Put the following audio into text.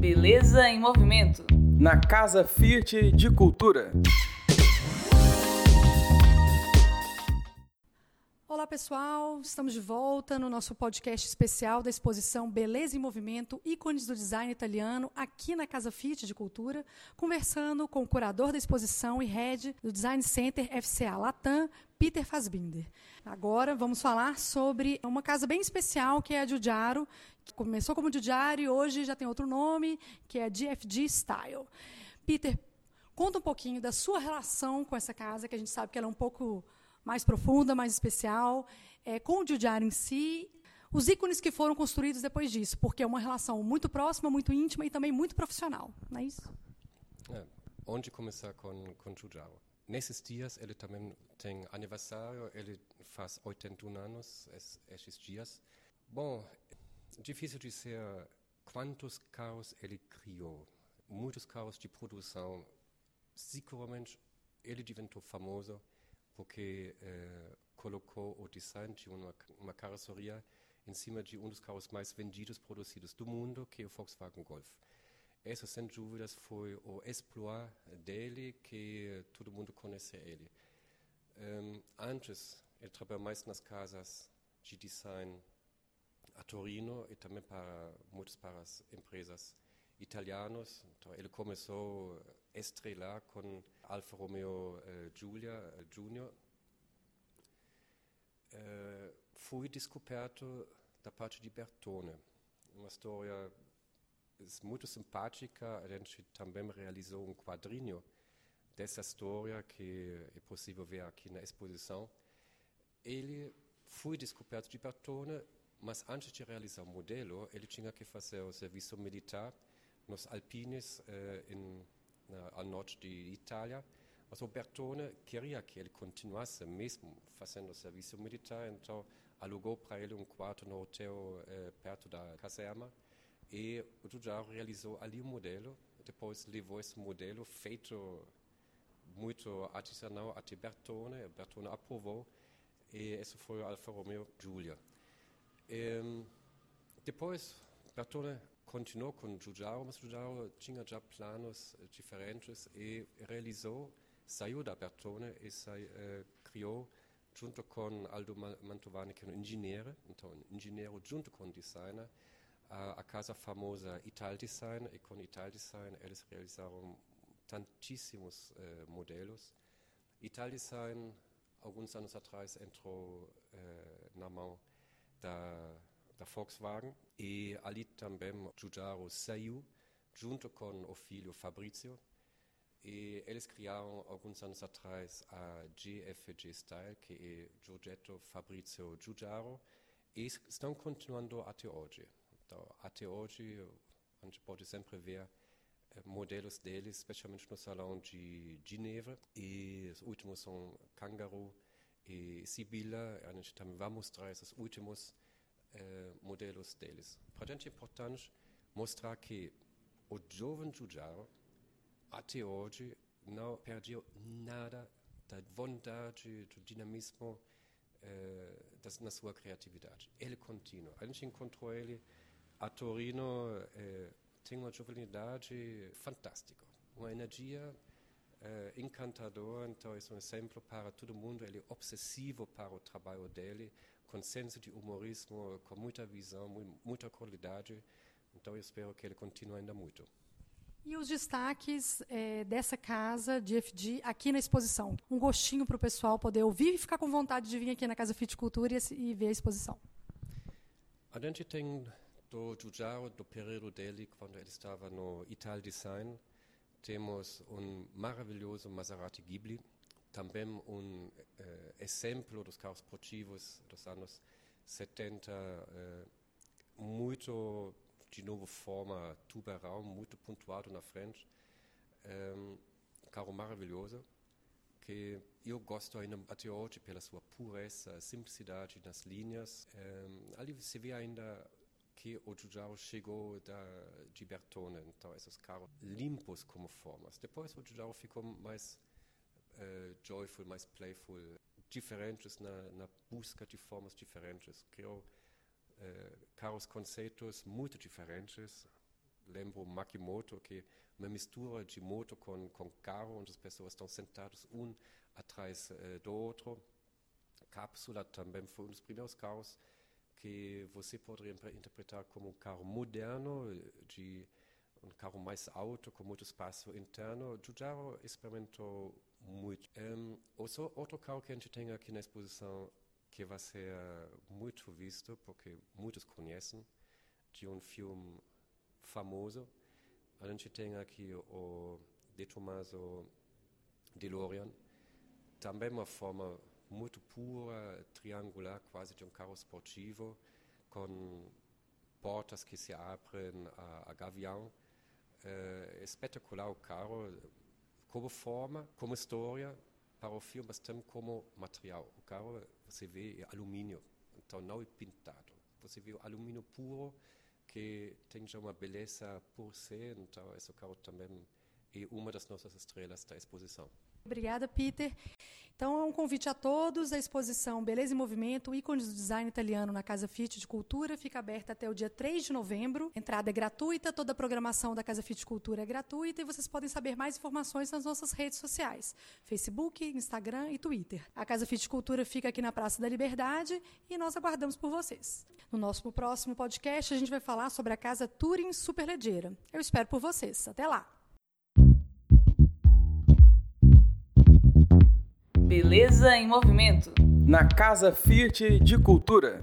Beleza em Movimento. Na Casa Fiat de Cultura. Olá pessoal, estamos de volta no nosso podcast especial da exposição Beleza em Movimento, ícones do design italiano, aqui na Casa Fiat de Cultura, conversando com o curador da exposição e head do Design Center FCA Latam, Peter Fassbinder. Agora vamos falar sobre uma casa bem especial que é a Giugiaro, que começou como Giugiaro e hoje já tem outro nome, que é a GFG Style. Peter, conta um pouquinho da sua relação com essa casa, que a gente sabe que ela é um pouco mais profunda, mais especial, é, com o Giugiaro em si, os ícones que foram construídos depois disso, porque é uma relação muito próxima, muito íntima e também muito profissional, não é isso? É, onde começar com, com Giugiaro? Nesses dias ele também tem aniversário, ele faz 81 anos esses dias. Bom, difícil dizer quantos carros ele criou. Muitos carros de produção. Seguramente ele inventou famoso porque colocou o design de uma, uma carroceria em cima de um dos carros mais vendidos produzidos do mundo, que é o Volkswagen Golf. Esse, sem dúvidas, foi o exploit dele que todo mundo conhece ele. Um, antes, ele trabalhou mais nas casas de design a Torino e também para muitas para as empresas italianas. Então, ele começou a estrelar com Alfa Romeo uh, Giulia uh, Junior. Uh, foi descoberto da parte de Bertone. Uma história muito simpática. A gente também realizou um quadrinho dessa história que é possível ver aqui na exposição. Ele foi descoberto de Bertone, mas antes de realizar o modelo, ele tinha que fazer o serviço militar nos Alpines, eh, in, na, ao norte de Itália. Mas o Bertone queria que ele continuasse mesmo fazendo serviço militar, então alugou para ele um quarto no hotel eh, perto da caserma e o Giugiaro realizou ali o modelo, depois levou esse modelo feito muito artesanal até Bertone, Bertone aprovou e esse foi o Alfa Romeo Giulia. E, depois Bertone continuou com Giugiaro, mas Giugiaro tinha já planos diferentes e realizou, saiu da Bertone e sai, eh, criou junto com Aldo Mantovani, que é um engenheiro, então um engenheiro junto com um designer, a, a casa famosa Ital Design e com Ital Design eles realizaram tantíssimos eh, modelos. Ital Design, alguns anos atrás, entrou eh, na mão da, da Volkswagen e ali também Giugiaro saiu junto com o filho Fabrizio e eles criaram alguns anos atrás a GFG Style, que é Giorgetto Fabrizio Giugiaro, e estão continuando até hoje. Então, até hoje, a gente pode sempre ver eh, modelos deles, especialmente no salão de Geneva. E os últimos são Kangaroo e Sibila. A gente também vai mostrar esses últimos eh, modelos deles. Para a gente é importante mostrar que o jovem Giugiaro, até hoje, não perdeu nada da vontade, do dinamismo eh, das, na sua criatividade. Ele continua. A gente encontrou ele a Torino eh, tem uma juvenilidade fantástica, uma energia eh, encantadora. Então, é um exemplo para todo mundo. Ele é obsessivo para o trabalho dele, com senso de humorismo, com muita visão, muita qualidade. Então, eu espero que ele continue ainda muito. E os destaques é, dessa casa de FD aqui na exposição? Um gostinho para o pessoal poder ouvir e ficar com vontade de vir aqui na Casa Fit Cultura e, e ver a exposição. A gente tem do Giugiaro, do período dele, quando ele estava no Ital Design, temos um maravilhoso Maserati Ghibli, também um eh, exemplo dos carros esportivos dos anos 70, eh, muito, de novo, forma tubarão, muito pontuado na frente. Um, carro maravilhoso, que eu gosto ainda até hoje pela sua pureza, simplicidade nas linhas. Um, ali se vê ainda que o Giugiaro chegou da, de Bertone, então esses carros limpos como formas. Depois o Giugiaro ficou mais uh, joyful, mais playful, diferentes na, na, busca de formas diferentes. Criou uh, carros conceitos muito diferentes, lembro Makimoto, que uma mistura de moto com, com carro, onde as pessoas estão sentadas um atrás uh, do outro. Cápsula também foi um dos primeiros carros que você poderia interpretar como um carro moderno, de um carro mais alto, com muito espaço interno. Giugiaro experimentou muito. Um, outro carro que a gente tem aqui na exposição, que vai ser muito visto, porque muitos conhecem, de um filme famoso. A gente tem aqui o De Tomaso DeLorean, também uma forma muito pura, triangular, quase de um carro esportivo, com portas que se abrem a, a gavião. É espetacular o carro, como forma, como história para o filme, mas também como material. O carro, você vê, é alumínio, então não é pintado. Você vê o alumínio puro, que tem já uma beleza por si, então esse carro também é uma das nossas estrelas da exposição. Obrigada, Peter. Então, é um convite a todos. A exposição Beleza e Movimento, ícones do design italiano na Casa Fit de Cultura, fica aberta até o dia 3 de novembro. Entrada é gratuita, toda a programação da Casa Fit de Cultura é gratuita e vocês podem saber mais informações nas nossas redes sociais: Facebook, Instagram e Twitter. A Casa Fit de Cultura fica aqui na Praça da Liberdade e nós aguardamos por vocês. No nosso próximo podcast, a gente vai falar sobre a Casa Turing Superleggera. Eu espero por vocês. Até lá! Beleza em Movimento. Na Casa Fiat de Cultura.